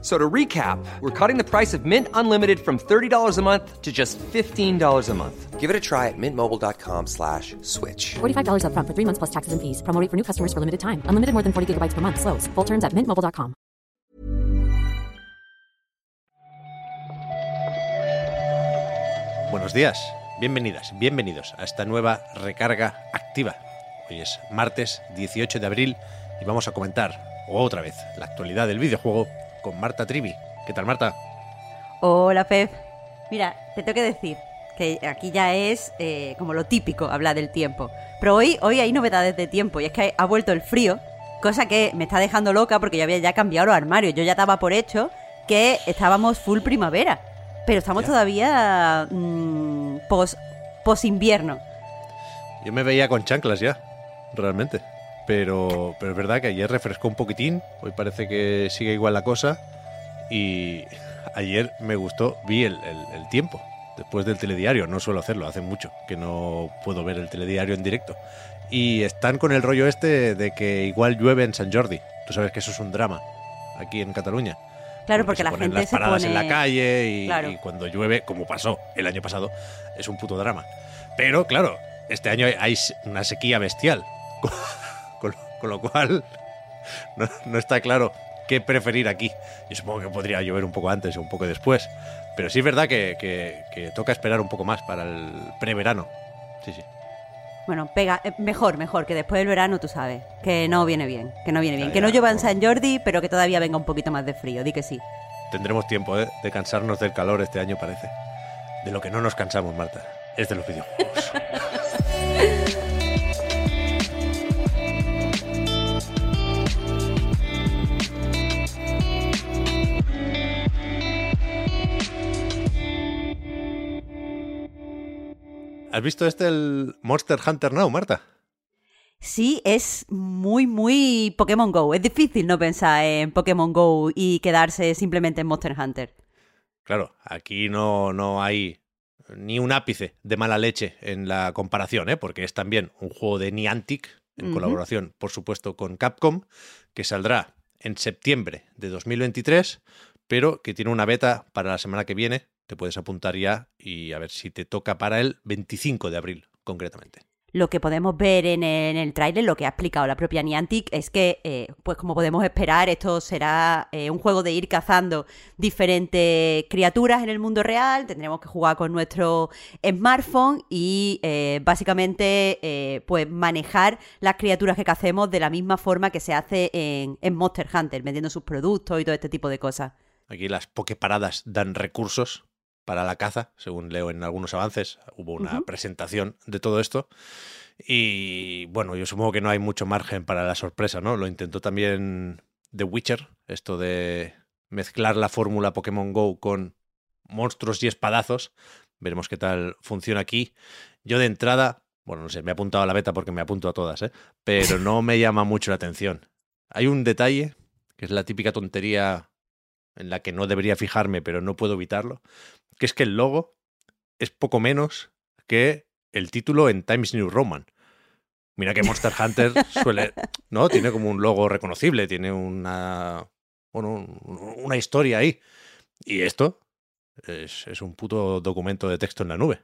So to recap, we're cutting the price of Mint Unlimited from $30 a month to just $15 a month. Give it a try at mintmobile.com slash switch. $45 upfront for three months plus taxes and fees. Promo rate for new customers for limited time. Unlimited more than 40 gigabytes per month. Slows. Full terms at mintmobile.com. Buenos días, bienvenidas, bienvenidos a esta nueva recarga activa. Hoy es martes 18 de abril y vamos a comentar otra vez la actualidad del videojuego con Marta Trivi. ¿Qué tal, Marta? Hola, Pep. Mira, te tengo que decir que aquí ya es eh, como lo típico hablar del tiempo. Pero hoy, hoy hay novedades de tiempo y es que ha vuelto el frío, cosa que me está dejando loca porque yo había ya cambiado los armarios. Yo ya daba por hecho que estábamos full primavera, pero estamos todavía mm, pos, pos invierno. Yo me veía con chanclas ya, realmente. Pero, pero es verdad que ayer refrescó un poquitín, hoy parece que sigue igual la cosa. Y ayer me gustó, vi el, el- el tiempo después del telediario. No suelo hacerlo, hace mucho que no puedo ver el telediario en directo. Y están con el rollo este de que igual llueve en San Jordi. Tú sabes que eso es un drama aquí en Cataluña. Claro, porque, se la ponen gente las se paradas pone... en la calle y, Claro. y cuando llueve, como pasó el año pasado, es un puto drama. Pero claro, este año hay una sequía bestial. Con, lo cual, no, no está claro qué preferir aquí. Yo supongo que podría llover un poco antes o un poco después. Pero sí es verdad que, que- que toca esperar un poco más para el preverano. Sí, sí. Bueno, pega, eh, mejor, mejor, que después del verano tú sabes, que no viene bien, que no viene bien. Ya, Que no llueva en. San Jordi, pero que todavía venga un poquito más de frío, di que sí. Tendremos tiempo ¿eh? de cansarnos del calor este año, parece. De lo que no nos cansamos, Marta, es de los videojuegos. ¿Has visto este, el Monster Hunter Now, Marta? Sí, es muy, muy Pokémon Go. Es difícil no pensar en Pokémon Go y quedarse simplemente en Monster Hunter. Claro, aquí no, no hay ni un ápice de mala leche en la comparación, ¿eh? porque es también un juego de Niantic, en colaboración, por supuesto, con Capcom, que saldrá en septiembre de 2023, pero que tiene una beta para la semana que viene. Te puedes apuntar ya y a ver si te toca para el 25 de abril, concretamente. Lo que podemos ver en el, el tráiler, lo que ha explicado la propia Niantic, es que, eh, pues como podemos esperar, esto será eh, un juego de ir cazando diferentes criaturas en el mundo real. Tendremos que jugar con nuestro smartphone y eh, básicamente pues manejar las criaturas que cacemos de la misma forma que se hace en, en Monster Hunter, vendiendo sus productos y todo este tipo de cosas. Aquí las Poképaradas dan recursos para la caza, según leo en algunos avances. Hubo una presentación de todo esto. Y bueno, yo supongo que no hay mucho margen para la sorpresa, ¿no? Lo intentó también The Witcher, esto de mezclar la fórmula Pokémon Go con monstruos y espadazos. Veremos qué tal funciona aquí. Yo de entrada, bueno, no sé, me he apuntado a la beta porque me apunto a todas, ¿eh? Pero no me llama mucho la atención. Hay un detalle, que es la típica tontería en la que no debería fijarme, pero no puedo evitarlo, que es que el logo es poco menos que el título en Times New Roman. Mira que Monster Hunter suele, ¿no? Tiene como un logo reconocible, tiene una, bueno, un- una historia ahí. Y esto es, es un puto documento de texto en la nube.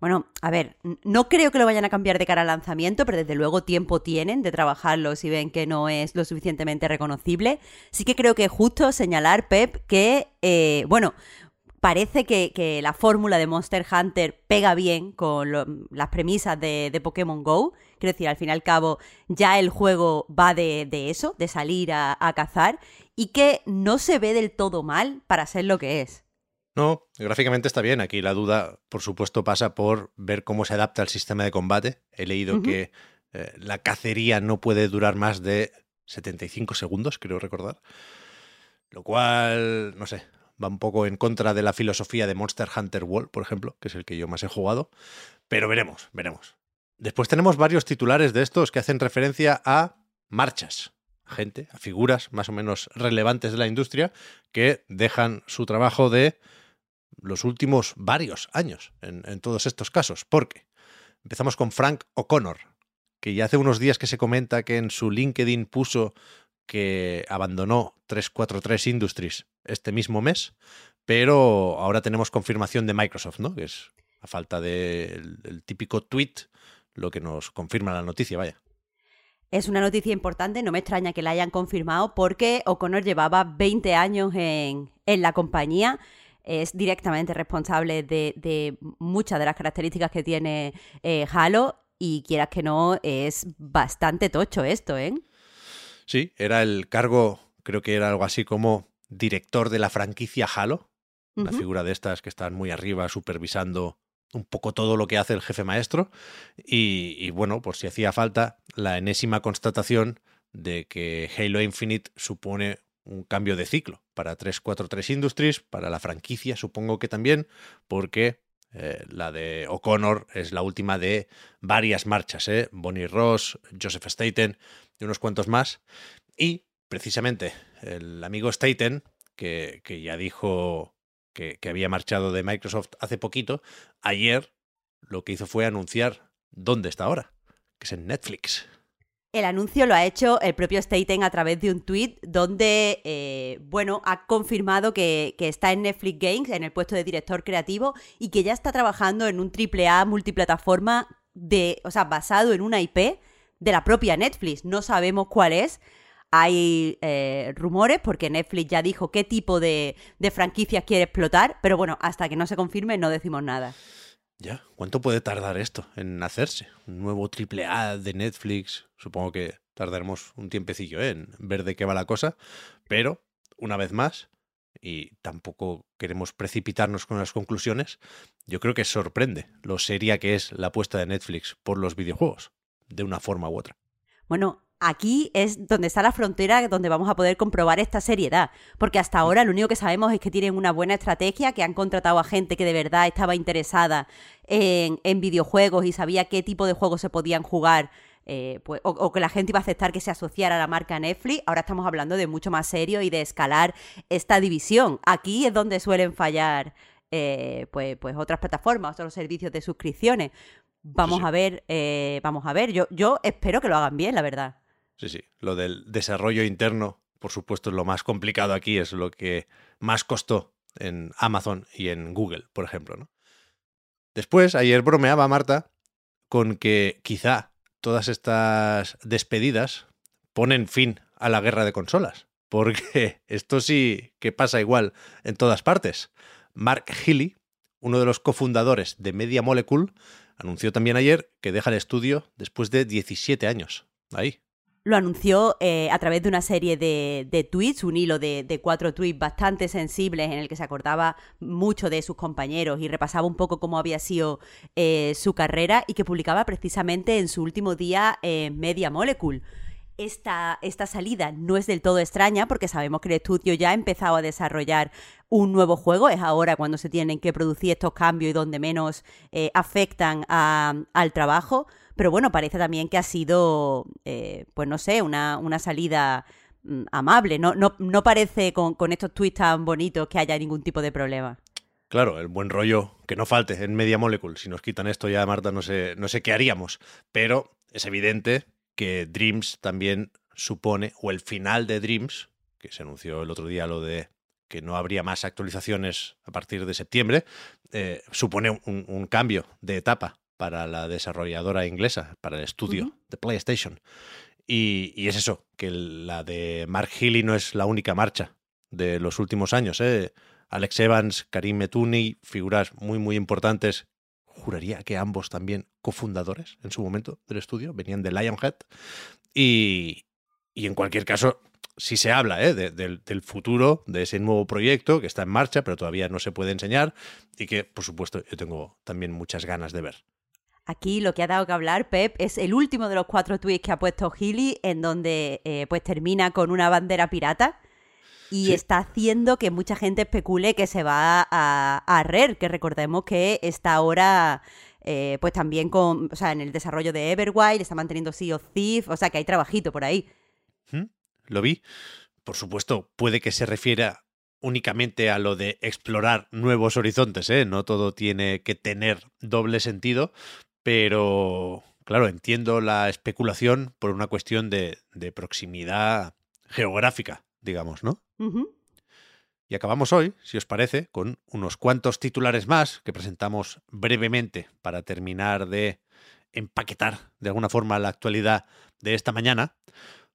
Bueno, a ver, no creo que lo vayan a cambiar de cara al lanzamiento, pero desde luego tiempo tienen de trabajarlo si ven que no es lo suficientemente reconocible. Sí que creo que es justo señalar, Pep, que, eh, bueno, parece que, que la fórmula de Monster Hunter pega bien con lo- las premisas de, de Pokémon Go. Quiero decir, al fin y al cabo, ya el juego va de, de eso, de salir a, a cazar, y que no se ve del todo mal para ser lo que es. No, gráficamente está bien. Aquí la duda, por supuesto, pasa por ver cómo se adapta el sistema de combate. He leído que eh, la cacería no puede durar más de 75 segundos, creo recordar. Lo cual, no sé, va un poco en contra de la filosofía de Monster Hunter World, por ejemplo, que es el que yo más he jugado. Pero veremos, veremos. Después tenemos varios titulares de estos que hacen referencia a marchas. gente, a figuras más o menos relevantes de la industria que dejan su trabajo de los últimos varios años en, en todos estos casos. Porque empezamos con Frank O'Connor, que ya hace unos días que se comenta que en su LinkedIn puso que abandonó 343 Industries este mismo mes, pero ahora tenemos confirmación de Microsoft, ¿no? Que es a falta del el típico tweet lo que nos confirma la noticia, vaya. Es una noticia importante, no me extraña que la hayan confirmado porque O'Connor llevaba 20 años en, en la compañía, es directamente responsable de, de, muchas de las características que tiene eh, Halo y quieras que no, es bastante tocho esto, ¿eh? Sí, era el cargo, creo que era algo así como director de la franquicia Halo, una uh -huh. figura de estas que están muy arriba supervisando un poco todo lo que hace el jefe maestro y, y, bueno, por si hacía falta, la enésima constatación de que Halo Infinite supone un cambio de ciclo para 343 Industries, para la franquicia supongo que también, porque eh, la de O'Connor es la última de varias marchas, ¿eh? Bonnie Ross, Joseph Staten y unos cuantos más. Y precisamente el amigo Staten, que, ya dijo que, que, había marchado de Microsoft hace poquito, ayer lo que hizo fue anunciar dónde está ahora, que es en Netflix. El anuncio lo ha hecho el propio Staten a través de un tweet donde, eh, bueno, ha confirmado que, que, está en Netflix Games, en el puesto de director creativo, y que ya está trabajando en un AAA multiplataforma de, o sea, basado en una IP de la propia Netflix. No sabemos cuál es. Hay eh, rumores porque Netflix ya dijo qué tipo de, de franquicias quiere explotar, pero bueno, hasta que no se confirme no decimos nada. Ya, ¿cuánto puede tardar esto en hacerse? Un nuevo triple A de Netflix. Supongo que tardaremos un tiempecillo ¿eh? en ver de qué va la cosa, pero una vez más, y tampoco queremos precipitarnos con las conclusiones, yo creo que sorprende lo seria que es la apuesta de Netflix por los videojuegos, de una forma u otra. Bueno, aquí es donde está la frontera donde vamos a poder comprobar esta seriedad. Porque hasta ahora lo único que sabemos es que tienen una buena estrategia, que han contratado a gente que de verdad estaba interesada en, en videojuegos y sabía qué tipo de juegos se podían jugar. Eh, pues, o, o, que la gente iba a aceptar que se asociara a la marca Netflix. Ahora estamos hablando de mucho más serio y de escalar esta división. Aquí es donde suelen fallar eh, pues, pues otras plataformas, otros servicios de suscripciones. Vamos sí. a ver, eh, vamos a ver. Yo, yo espero que lo hagan bien, la verdad. Sí, sí. Lo del desarrollo interno, por supuesto, es lo más complicado aquí, es lo que más costó en Amazon y en Google, por ejemplo. Después, ayer bromeaba Marta con que quizá todas estas despedidas ponen fin a la guerra de consolas. Porque esto sí que pasa igual en todas partes. Mark Healy, uno de los cofundadores de Media Molecule, anunció también ayer que deja el estudio después de 17 años. Ahí, lo anunció eh, a través de una serie de, de tweets, un hilo de, de, cuatro tweets bastante sensibles en el que se acordaba mucho de sus compañeros y repasaba un poco cómo había sido eh, su carrera y que publicaba precisamente en su último día eh, Media Molecule. Esta, esta salida no es del todo extraña porque sabemos que el estudio ya ha empezado a desarrollar un nuevo juego, es ahora cuando se tienen que producir estos cambios y donde menos eh, afectan a, al trabajo, pero bueno, parece también que ha sido, eh, pues no sé, una, una salida mm, amable, no, no, no parece con, estos tweets tan bonitos que haya ningún tipo de problema. Claro, el buen rollo que no falte en Media Molecule. Si nos quitan esto ya, Marta, no sé, no sé qué haríamos. Pero es evidente que Dreams también supone, o el final de Dreams, que se anunció el otro día lo de que no habría más actualizaciones a partir de septiembre, eh, supone un, cambio de etapa para la desarrolladora inglesa, para el estudio uh -huh. de PlayStation. Y, y, es eso, que la de Mark Healy no es la única marcha de los últimos años. ¿eh? Alex Evans, Karim Metuni, figuras muy, muy importantes juraría que ambos también cofundadores en su momento del estudio, venían de Lionhead. Y, y en cualquier caso, sí se habla ¿eh? de, de, del futuro de ese nuevo proyecto que está en marcha, pero todavía no se puede enseñar y que, por supuesto, yo tengo también muchas ganas de ver. Aquí lo que ha dado que hablar, Pep, es el último de los cuatro tweets que ha puesto Healy, en donde eh, pues termina con una bandera pirata y sí. está haciendo que mucha gente especule que se va a, a RER, que recordemos que está ahora eh, pues también con, o sea, en el desarrollo de Everwild, está manteniendo Sea of Thief, o sea que hay trabajito por ahí. Lo vi. Por supuesto, puede que se refiera únicamente a lo de explorar nuevos horizontes, ¿eh? No todo tiene que tener doble sentido, pero claro, entiendo la especulación por una cuestión de, de proximidad geográfica, digamos, ¿no? Y acabamos hoy, si os parece, con unos cuantos titulares más que presentamos brevemente para terminar de empaquetar de alguna forma la actualidad de esta mañana.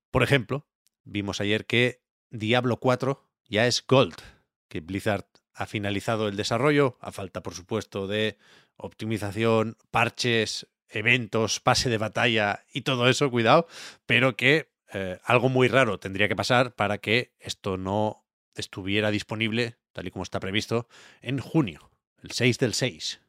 Por ejemplo, vimos ayer que Diablo 4 ya es Gold, que Blizzard ha finalizado el desarrollo, a falta por supuesto de optimización, parches, eventos, pase de batalla y todo eso, cuidado, pero que eh, algo muy raro tendría que pasar para que esto no estuviera disponible, tal y como está previsto, en junio, el 6 del 6.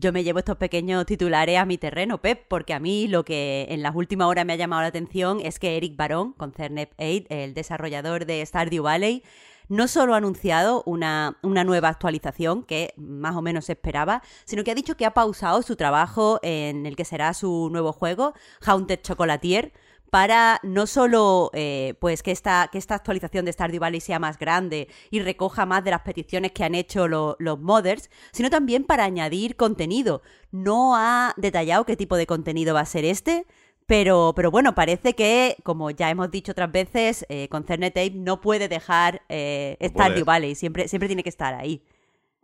Yo me llevo estos pequeños titulares a mi terreno, Pep, porque a mí lo que en las últimas horas me ha llamado la atención es que Eric Barón, con Cernep 8, el desarrollador de Stardew Valley, no solo ha anunciado una, una, nueva actualización que más o menos se esperaba, sino que ha dicho que ha pausado su trabajo en el que será su nuevo juego, Haunted Chocolatier, para no solo eh, pues que esta, que esta actualización de Stardew Valley sea más grande y recoja más de las peticiones que han hecho lo, los modders, sino también para añadir contenido. No ha detallado qué tipo de contenido va a ser este, pero, pero bueno, parece que, como ya hemos dicho otras veces, eh, con Cernetape no puede dejar eh, Stardew Valley, siempre, siempre tiene que estar ahí.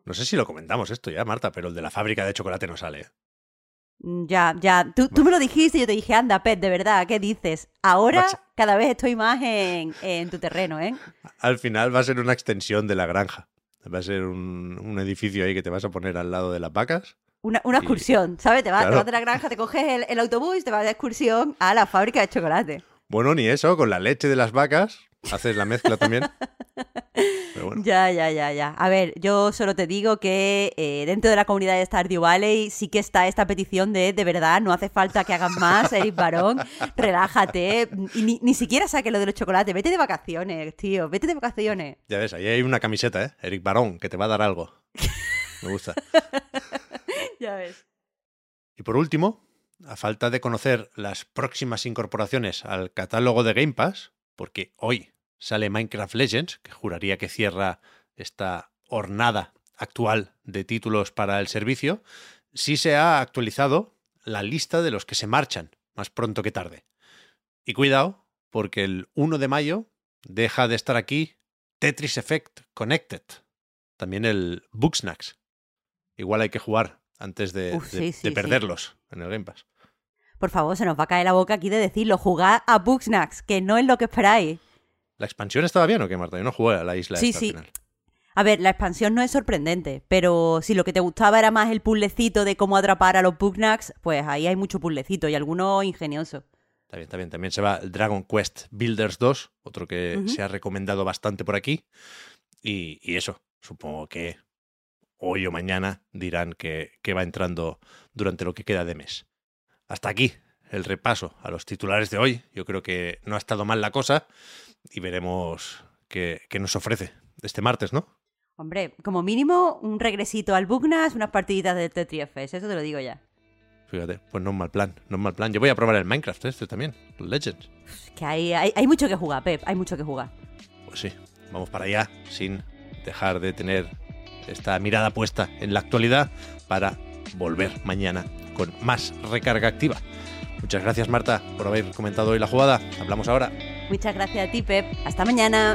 No sé si lo comentamos esto ya, Marta, pero el de la fábrica de chocolate no sale. Mm, Ya, ya. Tú, tú me lo dijiste y yo te dije, anda, Pet, de verdad, ¿qué dices? Ahora cada vez estoy más en, en tu terreno, ¿eh? Al final va a ser una extensión de la granja. Va a ser un, un edificio ahí que te vas a poner al lado de las vacas. Una, una excursión, ¿sabes? Te vas, te Claro. vas de la granja, te coges el, el autobús y te vas de excursión a la fábrica de chocolate. Bueno, ni eso, con la leche de las vacas haces la mezcla también. Pero bueno, Ya, ya, ya, ya. A ver, yo solo te digo que eh, dentro de la comunidad de Stardew Valley sí que está esta petición de, de verdad, no hace falta que hagas más, Eric Barón, relájate, y ni, ni siquiera saque lo de los chocolates, vete de vacaciones, tío, vete de vacaciones. ya ves, ahí hay una camiseta, ¿eh? Eric Barón, que te va a dar algo. Me gusta. Y por último, a falta de conocer las próximas incorporaciones al catálogo de Game Pass, porque hoy sale Minecraft Legends, que juraría que cierra esta hornada actual de títulos para el servicio, sí se ha actualizado la lista de los que se marchan más pronto que tarde. Y cuidado, porque el 1 de mayo deja de estar aquí Tetris Effect Connected, también el Booksnacks. Igual hay que jugar antes de, Uf, de- sí, de sí, sí. perderlos en el Game Pass. Por favor, se nos va a caer la boca aquí de decirlo, jugad a Booksnacks, que no es lo que esperáis. ¿La expansión estaba bien o qué, Marta? Yo no jugué a la isla Sí, esta al sí. final. A ver, la expansión no es sorprendente, pero si lo que te gustaba era más el puzzlecito de cómo atrapar a los Booksnacks, pues ahí hay mucho puzzlecito y alguno ingenioso. Está bien, está bien. También se va Dragon Quest Builders 2, otro que se ha recomendado bastante por aquí. Y, y eso, supongo que hoy o mañana dirán que, que va entrando durante lo que queda de mes. Hasta aquí el repaso a los titulares de hoy. Yo creo que no ha estado mal la cosa y veremos qué, qué nos ofrece este martes, ¿no? Hombre, como mínimo un regresito al Bugnas, unas partiditas del Tetris FS, eso te lo digo ya. Fíjate, pues no es mal plan, no es mal plan. Yo voy a probar el Minecraft este también, Legends. Es que hay, hay, hay mucho que jugar, Pep, hay mucho que jugar. Pues sí, vamos para allá sin dejar de tener esta mirada puesta en la actualidad para volver mañana con más recarga activa. Muchas gracias Marta por haber comentado hoy la jugada. Hablamos ahora. Muchas gracias a ti, Pep. Hasta mañana.